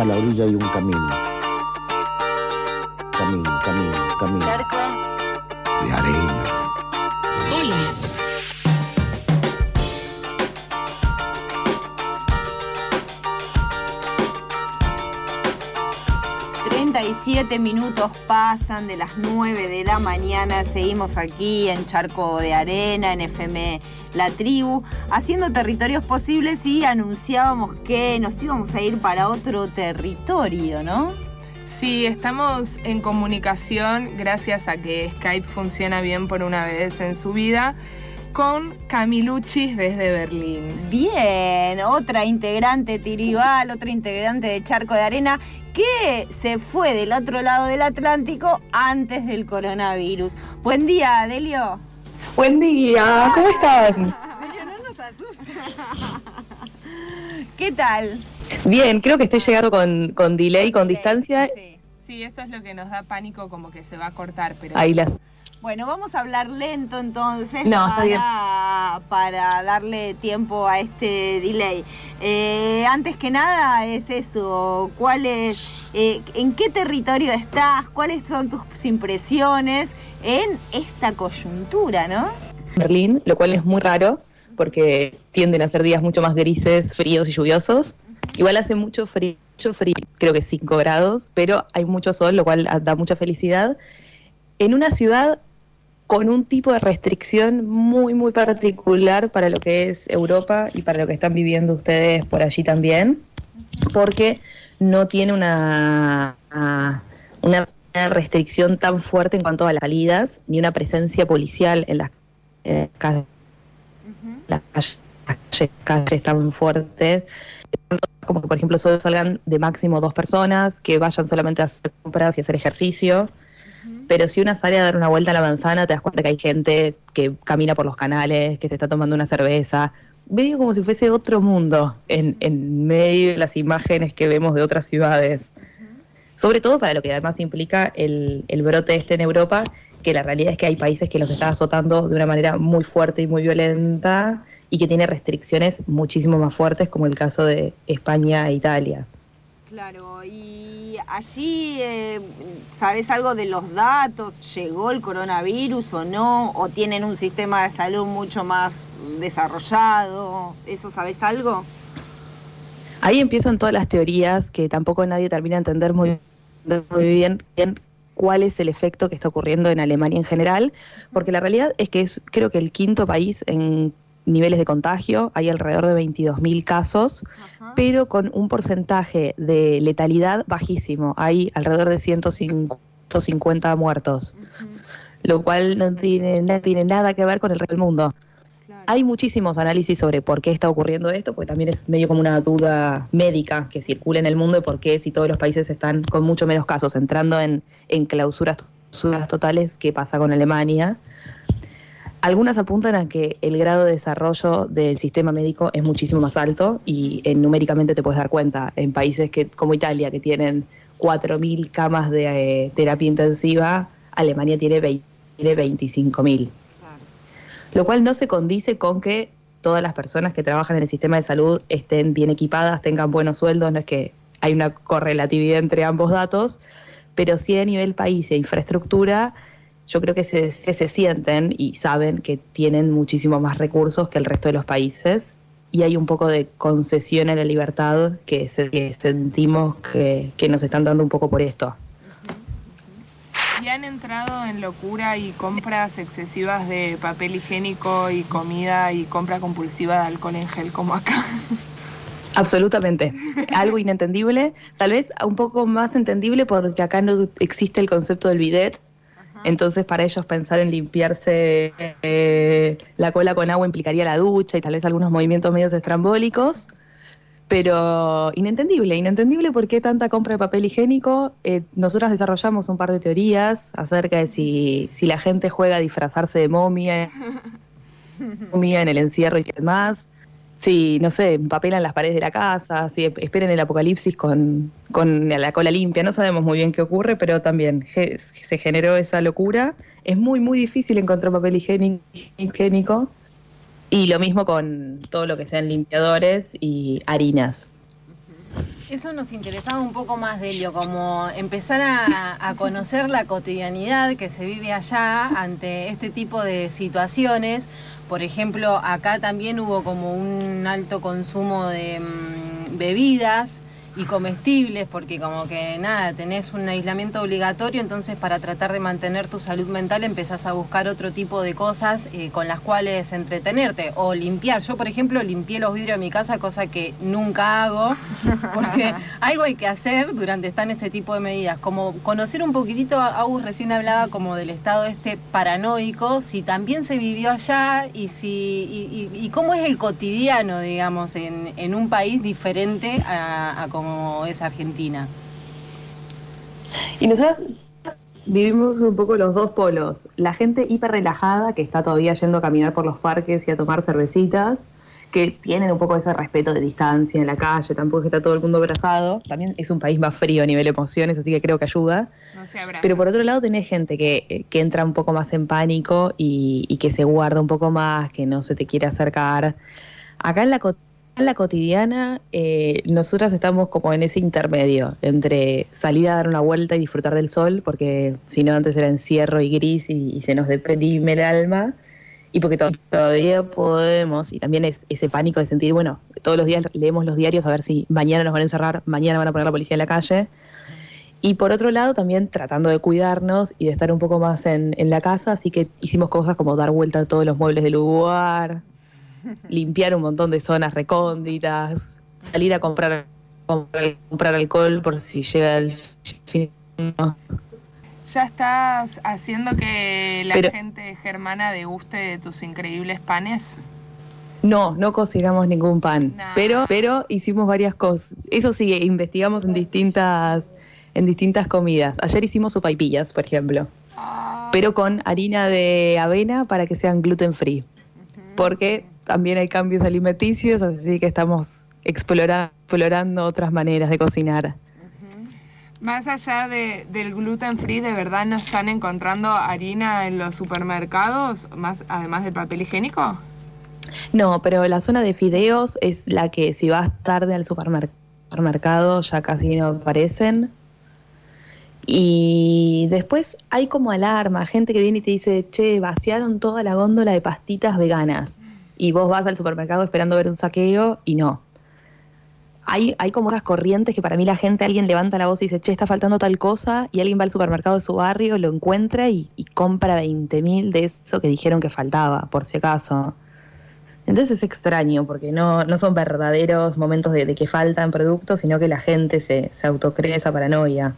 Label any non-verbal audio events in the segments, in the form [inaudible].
a la orilla de un camino. Camino, camino, camino. Charco De arena. Hola. siete minutos pasan de las 9 de la mañana. Seguimos aquí en Charco de Arena, en FM La Tribu, haciendo territorios posibles y anunciábamos que nos íbamos a ir para otro territorio, ¿no? Sí, estamos en comunicación gracias a que Skype funciona bien por una vez en su vida con Camiluchis desde Berlín. Bien, otra integrante Tiribal, otra integrante de Charco de Arena que se fue del otro lado del Atlántico antes del coronavirus. Buen día, Delio. Buen día, ¿cómo están? Delio, no nos. ¿Qué tal? Bien, creo que estoy llegando con, con delay, con distancia. Sí. sí, eso es lo que nos da pánico, como que se va a cortar, pero... Ahí las bueno, vamos a hablar lento entonces no, para, para, darle tiempo a este delay. Eh, antes que nada es eso, ¿cuál es, eh, ¿en qué territorio estás? ¿Cuáles son tus impresiones en esta coyuntura, no? Berlín, lo cual es muy raro porque tienden a ser días mucho más grises, fríos y lluviosos. Igual hace mucho frío, mucho frío, creo que 5 grados, pero hay mucho sol, lo cual da mucha felicidad. En una ciudad con un tipo de restricción muy, muy particular para lo que es Europa y para lo que están viviendo ustedes por allí también, porque no tiene una, una restricción tan fuerte en cuanto a las salidas, ni una presencia policial en las, calles, las calles, tan fuertes. Como que por ejemplo solo salgan de máximo dos personas, que vayan solamente a hacer compras y hacer ejercicio, pero si una sale a dar una vuelta a la manzana, te das cuenta que hay gente que camina por los canales, que se está tomando una cerveza. Medio como si fuese otro mundo en, en medio de las imágenes que vemos de otras ciudades. Sobre todo para lo que además implica el, el brote este en Europa, que la realidad es que hay países que los están azotando de una manera muy fuerte y muy violenta y que tiene restricciones muchísimo más fuertes, como el caso de España e Italia. Claro, y allí, eh, ¿sabes algo de los datos? ¿Llegó el coronavirus o no? ¿O tienen un sistema de salud mucho más desarrollado? ¿Eso sabes algo? Ahí empiezan todas las teorías que tampoco nadie termina de entender muy, muy bien, bien cuál es el efecto que está ocurriendo en Alemania en general, porque la realidad es que es creo que el quinto país en niveles de contagio, hay alrededor de 22.000 casos, pero con un porcentaje de letalidad bajísimo, hay alrededor de 150 muertos, lo cual no tiene, no tiene nada que ver con el resto del mundo. Hay muchísimos análisis sobre por qué está ocurriendo esto, porque también es medio como una duda médica que circula en el mundo de por qué si todos los países están con mucho menos casos entrando en, en clausuras, clausuras totales, ¿qué pasa con Alemania? Algunas apuntan a que el grado de desarrollo del sistema médico es muchísimo más alto y eh, numéricamente te puedes dar cuenta en países que como Italia que tienen 4.000 camas de eh, terapia intensiva, Alemania tiene, 25.000. Lo cual no se condice con que todas las personas que trabajan en el sistema de salud estén bien equipadas, tengan buenos sueldos, no es que hay una correlatividad entre ambos datos, pero sí a nivel país e infraestructura yo creo que se, se, sienten y saben que tienen muchísimo más recursos que el resto de los países y hay un poco de concesión a la libertad que, sentimos que, nos están dando un poco por esto. ¿Y han entrado en locura y compras excesivas de papel higiénico y comida y compra compulsiva de alcohol en gel como acá? Absolutamente. Algo inentendible, tal vez un poco más entendible porque acá no existe el concepto del bidet, entonces, para ellos pensar en limpiarse eh, la cola con agua implicaría la ducha y tal vez algunos movimientos medios estrambólicos. Pero inentendible, inentendible por qué tanta compra de papel higiénico. Eh, nosotras desarrollamos un par de teorías acerca de si, si la gente juega a disfrazarse de momia, [laughs] momia en el encierro y demás si, no sé, empapelan las paredes de la casa, si esperen el apocalipsis con, con la cola limpia. No sabemos muy bien qué ocurre, pero también se generó esa locura. Es muy, muy difícil encontrar papel higiénico. Y lo mismo con todo lo que sean limpiadores y harinas. Eso nos interesaba un poco más, Delio, como empezar a, a conocer la cotidianidad que se vive allá ante este tipo de situaciones. Por ejemplo, acá también hubo como un alto consumo de mm, bebidas y comestibles, porque como que nada, tenés un aislamiento obligatorio, entonces para tratar de mantener tu salud mental empezás a buscar otro tipo de cosas eh, con las cuales entretenerte o limpiar. Yo, por ejemplo, limpié los vidrios de mi casa, cosa que nunca hago, porque [laughs] algo hay que hacer durante estar en este tipo de medidas, como conocer un poquitito, Agus recién hablaba como del estado este paranoico, si también se vivió allá y si y, y- y cómo es el cotidiano, digamos, en, en un país diferente a, a como es Argentina. Y nosotros vivimos un poco los dos polos. La gente hiper relajada que está todavía yendo a caminar por los parques y a tomar cervecitas, que tienen un poco ese respeto de distancia en la calle, tampoco es que está todo el mundo abrazado. También es un país más frío a nivel emociones, así que creo que ayuda. No se abraza. Pero por otro lado tenés gente que, que entra un poco más en pánico y, y que se guarda un poco más, que no se te quiere acercar. Acá en la, co- en la cotidiana, eh, nosotras estamos como en ese intermedio entre salir a dar una vuelta y disfrutar del sol, porque si no antes era encierro y gris y, se nos deprime el alma, y porque to- todavía podemos, y también es ese pánico de sentir, bueno, todos los días leemos los diarios a ver si mañana nos van a encerrar, mañana van a poner la policía en la calle. Y por otro lado, también tratando de cuidarnos y de estar un poco más en la casa, así que hicimos cosas como dar vuelta a todos los muebles del lugar, limpiar un montón de zonas recónditas, salir a comprar, comprar, comprar alcohol por si llega el fin. ¿Ya estás haciendo que la Pero- gente germana deguste de tus increíbles panes? No, no cocinamos ningún pan, Nah. pero, pero hicimos varias cosas. Eso sí, investigamos en distintas, en distintas comidas. Ayer hicimos sopaipillas, por ejemplo. pero con harina de avena para que sean gluten free. Porque también hay cambios alimenticios, así que estamos explora- explorando otras maneras de cocinar. Más allá de- del gluten free, ¿de verdad no están encontrando harina en los supermercados, más además del papel higiénico? No, pero la zona de fideos es la que si vas tarde al supermer- supermercado ya casi no aparecen. Y después hay como alarma, gente que viene y te dice, che, vaciaron toda la góndola de pastitas veganas. Y vos vas al supermercado esperando ver un saqueo y no. Hay, hay como esas corrientes que para mí la gente, alguien levanta la voz y dice, che, está faltando tal cosa, y alguien va al supermercado de su barrio, lo encuentra y, y compra 20 mil de eso que dijeron que faltaba, por si acaso. Entonces es extraño, porque no, no son verdaderos momentos de, de que faltan productos, sino que la gente se, se autocree esa paranoia.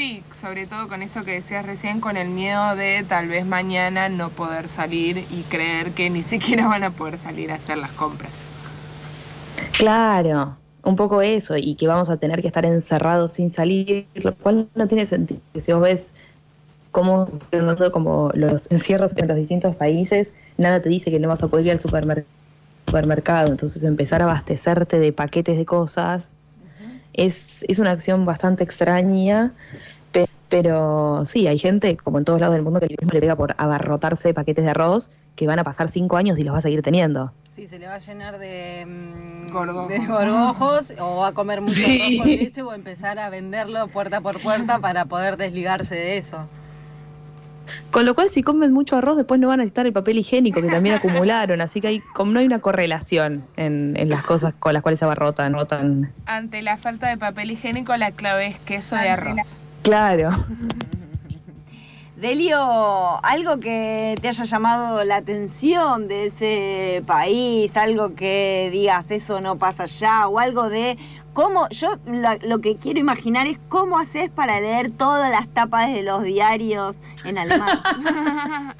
Sí, sobre todo con esto que decías recién, con el miedo de tal vez mañana no poder salir y creer que ni [laughs] siquiera van a poder salir a hacer las compras. Claro, un poco eso, y que vamos a tener que estar encerrados sin salir, lo cual no tiene sentido. Si vos ves cómo como los encierros en los distintos países, nada te dice que no vas a poder ir al supermer- supermercado, entonces empezar a abastecerte de paquetes de cosas es, es una acción bastante extraña, pe- pero sí, hay gente, como en todos lados del mundo, que mismo le pega por abarrotarse de paquetes de arroz, que van a pasar cinco años y los va a seguir teniendo. Sí, se le va a llenar de, mm, de gorgojos o va a comer mucho Sí. arroz con leche o empezar a venderlo puerta por puerta para poder desligarse de eso. Con lo cual, si comen mucho arroz, después no van a necesitar el papel higiénico que también [laughs] acumularon. Así que hay, como no hay una correlación en, en las cosas con las cuales se abarrotan. rotan. Ante la falta de papel higiénico, la clave es queso de arroz. Claro. Delio, algo que te haya llamado la atención de ese país, algo que digas eso no pasa allá, o algo de cómo, yo lo, lo que quiero imaginar es cómo haces para leer todas las tapas de los diarios en alemán. [laughs]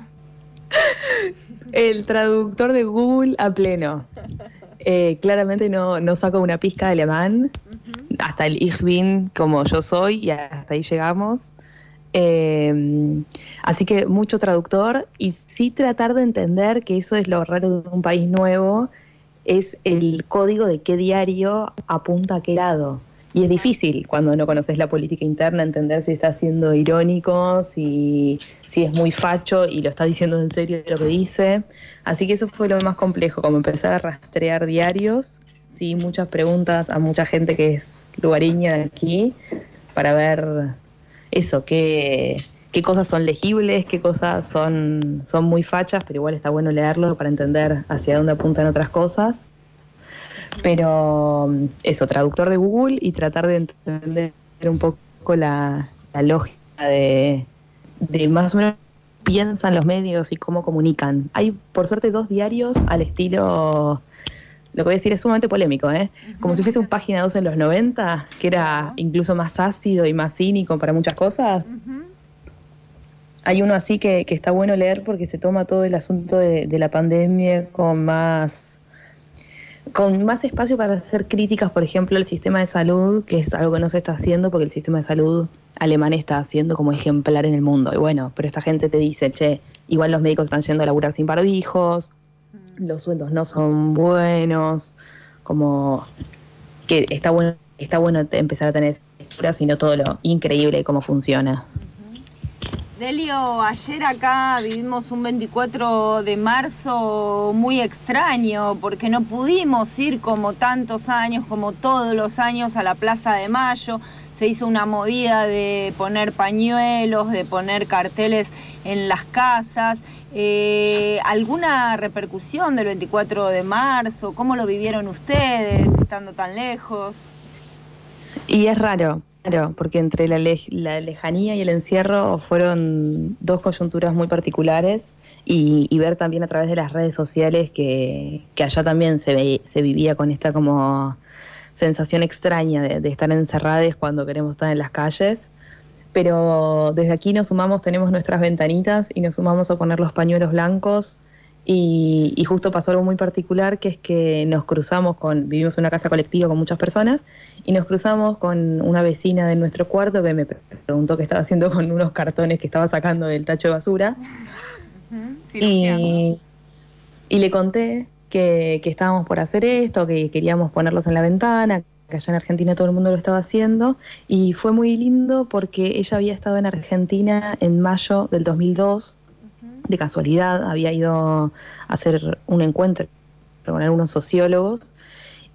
El traductor de Google a pleno. Eh, claramente no, no saco una pizca de alemán. Hasta el Ich bin como yo soy y hasta ahí llegamos. Eh, así que mucho traductor y sí tratar de entender que eso es lo raro de un país nuevo, es el código de qué diario apunta a qué lado. Y es difícil cuando no conoces la política interna entender si está siendo irónico, si, si es muy facho y lo está diciendo en serio lo que dice. Así que eso fue lo más complejo, como empezar a rastrear diarios, sí, muchas preguntas a mucha gente que es lugareña de aquí para ver eso, qué, qué cosas son legibles, qué cosas son, son muy fachas, pero igual está bueno leerlo para entender hacia dónde apuntan otras cosas. Pero eso, traductor de Google y tratar de entender un poco la, la lógica de, de más o menos piensan los medios y cómo comunican. Hay, por suerte, dos diarios al estilo, lo que voy a decir es sumamente polémico, ¿eh? como si fuese un página 2 en los 90, que era incluso más ácido y más cínico para muchas cosas. Hay uno así que, que, está bueno leer porque se toma todo el asunto de, de la pandemia con más con más espacio para hacer críticas, por ejemplo, al sistema de salud, que es algo que no se está haciendo porque el sistema de salud alemán está haciendo como ejemplar en el mundo. Y bueno, pero esta gente te dice, che, igual los médicos están yendo a laburar sin barbijos, los sueldos no son buenos, como que está bueno, está bueno empezar a tener lecturas y no todo lo increíble cómo funciona. Delio, ayer acá vivimos un 24 de marzo muy extraño porque no pudimos ir como tantos años, como todos los años a la Plaza de Mayo. Se hizo una movida de poner pañuelos, de poner carteles en las casas. Eh, ¿Alguna repercusión del 24 de marzo? ¿Cómo lo vivieron ustedes estando tan lejos? Y es raro, Claro, porque entre la, le la, lejanía y el encierro fueron dos coyunturas muy particulares y, y ver también a través de las redes sociales que, que allá también se, ve, se vivía con esta como sensación extraña de, de estar encerrados cuando queremos estar en las calles. Pero desde aquí nos sumamos, tenemos nuestras ventanitas y nos sumamos a poner los pañuelos blancos. Y, y, justo pasó algo muy particular, que es que nos cruzamos con, vivimos en una casa colectiva con muchas personas, y nos cruzamos con una vecina de nuestro cuarto que me preguntó qué estaba haciendo con unos cartones que estaba sacando del tacho de basura. y, y, le conté que, que estábamos por hacer esto, que queríamos ponerlos en la ventana, que allá en Argentina todo el mundo lo estaba haciendo, y fue muy lindo porque ella había estado en Argentina en mayo del 2002 de casualidad, había ido a hacer un encuentro con algunos sociólogos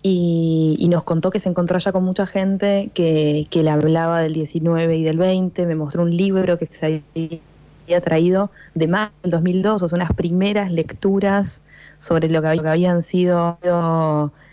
y, y, nos contó que se encontró allá con mucha gente que, que le hablaba del 19 y del 20, me mostró un libro que se había traído de más del 2002, o sea, unas primeras lecturas sobre lo que, lo que habían sido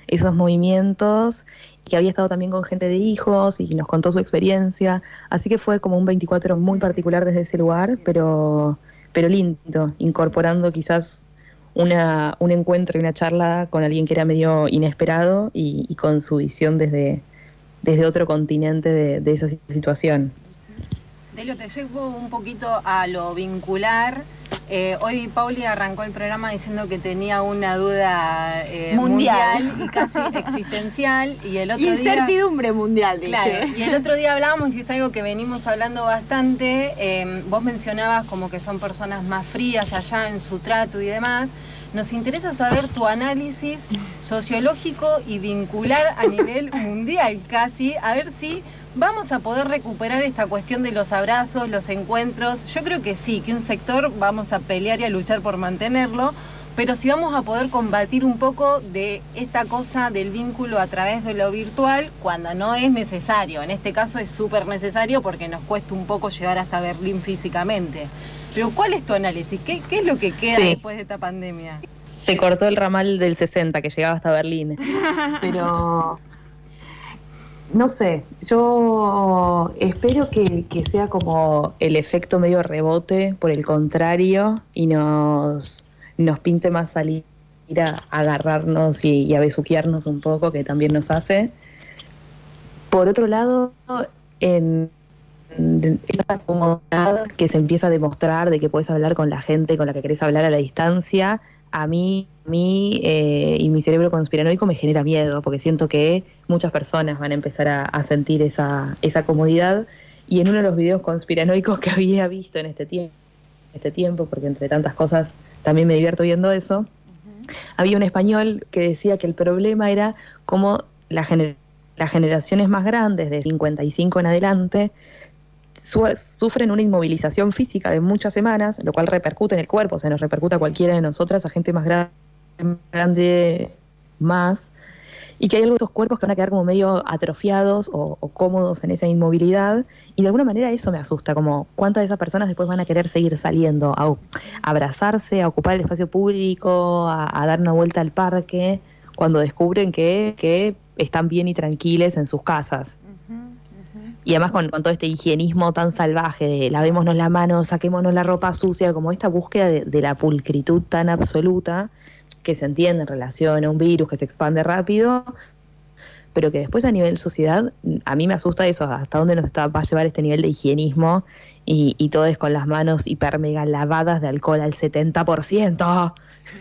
esos movimientos que había estado también con gente de hijos y nos contó su experiencia, así que fue como un 24 muy particular desde ese lugar, pero pero lindo, incorporando quizás una, un encuentro y una charla con alguien que era medio inesperado y, con su visión desde, desde otro continente de esa situación. Delio, te llevo un poquito a lo vincular. Eh, hoy Pauli arrancó el programa diciendo que tenía una duda eh, mundial. mundial. y casi [laughs] existencial. Y el otro Incertidumbre día, mundial, dije. Claro, y el otro día hablábamos, y es algo que venimos hablando bastante, eh, vos mencionabas como que son personas más frías allá en su trato y demás. Nos interesa saber tu análisis sociológico y vincular a nivel [laughs] mundial casi, a ver si ¿Vamos a poder recuperar esta cuestión de los abrazos, los encuentros? Yo creo que sí, que un sector vamos a pelear y a luchar por mantenerlo, pero si vamos a poder combatir un poco de esta cosa del vínculo a través de lo virtual cuando no es necesario. En este caso es súper necesario porque nos cuesta un poco llegar hasta Berlín físicamente. Pero ¿cuál es tu análisis? ¿Qué, qué es lo que queda sí. después de esta pandemia? Se cortó el ramal del 60 que llegaba hasta Berlín. [laughs] Pero no sé, yo espero que, que, sea como el efecto medio rebote, por el contrario, y nos, nos pinte más salir a agarrarnos y, y a besuquearnos un poco, que también nos hace. Por otro lado, en esa comodidad que se empieza a demostrar de que puedes hablar con la gente con la que querés hablar a la distancia, a mí, a mí eh, y mi cerebro conspiranoico me genera miedo, porque siento que muchas personas van a empezar a, a, sentir esa, esa comodidad. Y en uno de los videos conspiranoicos que [laughs] había visto en este tiempo, este tiempo, porque entre tantas cosas también me divierto viendo eso, uh -huh. había un español que decía que el problema era cómo la gener las generaciones más grandes, de 55 en adelante, sufren una inmovilización física de muchas semanas, lo cual repercute en el cuerpo, o sea, nos repercute a cualquiera de nosotras, a gente más grande, más, y que hay algunos cuerpos que van a quedar como medio atrofiados o, cómodos en esa inmovilidad y de alguna manera eso me asusta, como cuántas de esas personas después van a querer seguir saliendo, a, a abrazarse, a ocupar el espacio público, a, a, dar una vuelta al parque, cuando descubren que, que están bien y tranquiles en sus casas. Y además con, con, todo este higienismo tan salvaje de lavémonos la mano, saquémonos la ropa sucia, como esta búsqueda de, la pulcritud tan absoluta, que se entiende en relación a un virus que se expande rápido, pero que después a nivel sociedad, a mí me asusta eso, hasta dónde nos está, va a llevar este nivel de higienismo y, y todo es con las manos hiper mega lavadas de alcohol al 70%,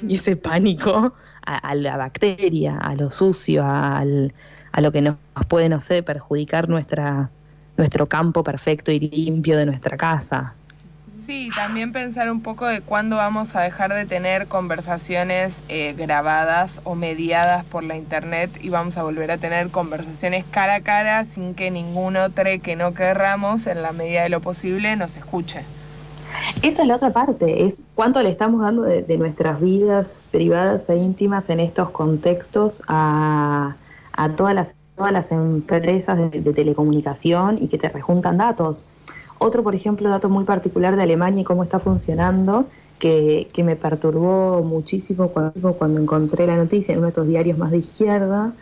y ese pánico a, a la bacteria, a lo sucio, al, a lo que nos puede, no sé, perjudicar nuestra, nuestro campo perfecto y limpio de nuestra casa. Sí, también pensar un poco de cuándo vamos a dejar de tener conversaciones eh, grabadas o mediadas por la internet y vamos a volver a tener conversaciones cara a cara sin que ningún otro que no querramos, en la medida de lo posible, nos escuche. Esa es la otra parte, es cuánto le estamos dando de, de nuestras vidas privadas e íntimas en estos contextos a, a todas, las, todas las empresas de, telecomunicación y que te rejuntan datos. Otro, por ejemplo, dato muy particular de Alemania y cómo está funcionando, que, que me perturbó muchísimo cuando, cuando, encontré la noticia en uno de estos diarios más de izquierda,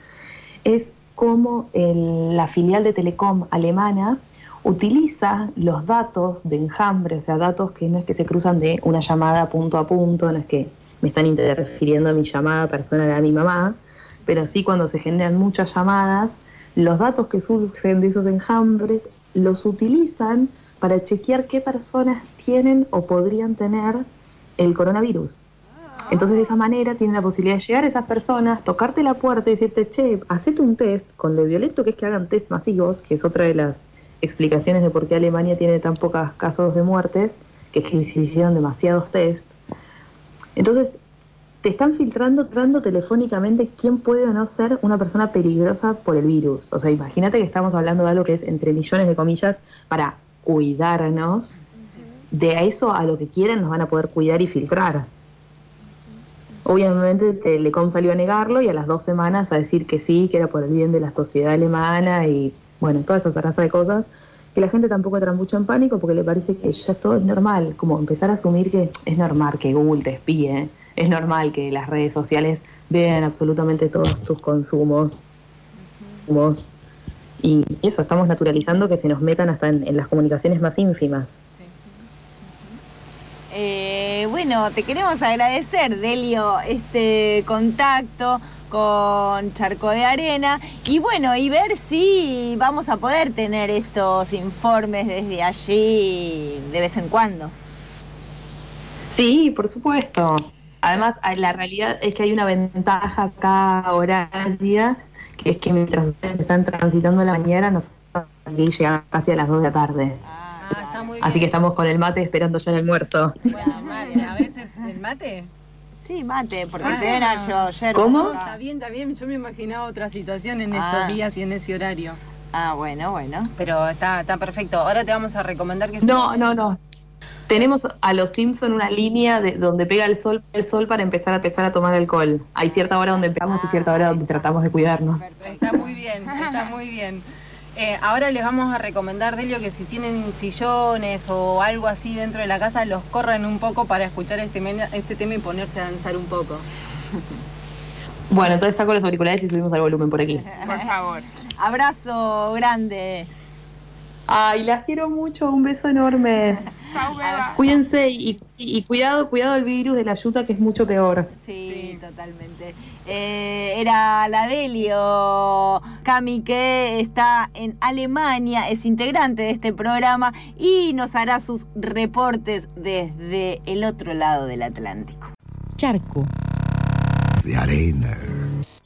es cómo el, la filial de Telecom alemana utiliza los datos de enjambre, o sea, datos que no es que se cruzan de una llamada punto a punto, no es que me están refiriendo a mi llamada personal a mi mamá, pero sí cuando se generan muchas llamadas, los datos que surgen de esos enjambres los utilizan para chequear qué personas tienen o podrían tener el coronavirus. Entonces de esa manera tienen la posibilidad de llegar a esas personas, tocarte la puerta y decirte, che, hacete un test, con lo violento que es que hagan test masivos, que es otra de las explicaciones de por qué Alemania tiene tan pocos casos de muertes, que es que se hicieron demasiados test. Entonces, te están filtrando, filtrando telefónicamente quién puede o no ser una persona peligrosa por el virus. O sea, imagínate que estamos hablando de algo que es entre millones de comillas para cuidarnos, de eso a lo que quieren nos van a poder cuidar y filtrar. Obviamente Telecom salió a negarlo y a las dos semanas a decir que sí, que era por el bien de la sociedad alemana y bueno, toda esa raza de cosas, que la gente tampoco entra mucho en pánico porque le parece que ya todo es normal, como empezar a asumir que es normal que Google te espíe, es normal que las redes sociales vean absolutamente todos tus consumos. consumos y eso, estamos naturalizando que se nos metan hasta en, en las comunicaciones más ínfimas. Eh, bueno, te queremos agradecer, Delio, este contacto con Charco de Arena y bueno, y ver si vamos a poder tener estos informes desde allí de vez en cuando. Sí, por supuesto. Además, la realidad es que hay una ventaja acá horaria que es que mientras ustedes están transitando la mañana, nosotros aquí llegamos casi a las 2 de la tarde. Ah, está muy Así bien. que estamos con el mate esperando ya el almuerzo. Bueno, mate, a veces el mate. Sí, mate, porque Ah. se ven a yo ayer. ¿Cómo? Está bien, está bien. Yo me imaginaba otra situación en Ah. estos días y en ese horario. Ah, bueno, bueno. Pero está, está perfecto. Ahora te vamos a recomendar que No, no, no. Tenemos a los Simpson una línea de donde pega el sol, el sol para empezar a empezar a tomar alcohol. Hay cierta hora donde empezamos y cierta hora donde tratamos de cuidarnos. Está muy bien, está muy bien. Eh, ahora les vamos a recomendar, Delio, que si tienen sillones o algo así dentro de la casa, los corran un poco para escuchar este, este tema y ponerse a danzar un poco. Bueno, entonces saco los auriculares y subimos al volumen por aquí. Por favor. Abrazo grande. Ay, las quiero mucho, un beso enorme. [laughs] Chau, Beba. Cuídense y, y- y cuidado, cuidado el virus de la yuta que es mucho peor. Sí, totalmente. Eh, era la Delio Cami que está en Alemania, es integrante de este programa y nos hará sus reportes desde el otro lado del Atlántico. Charco. de arena.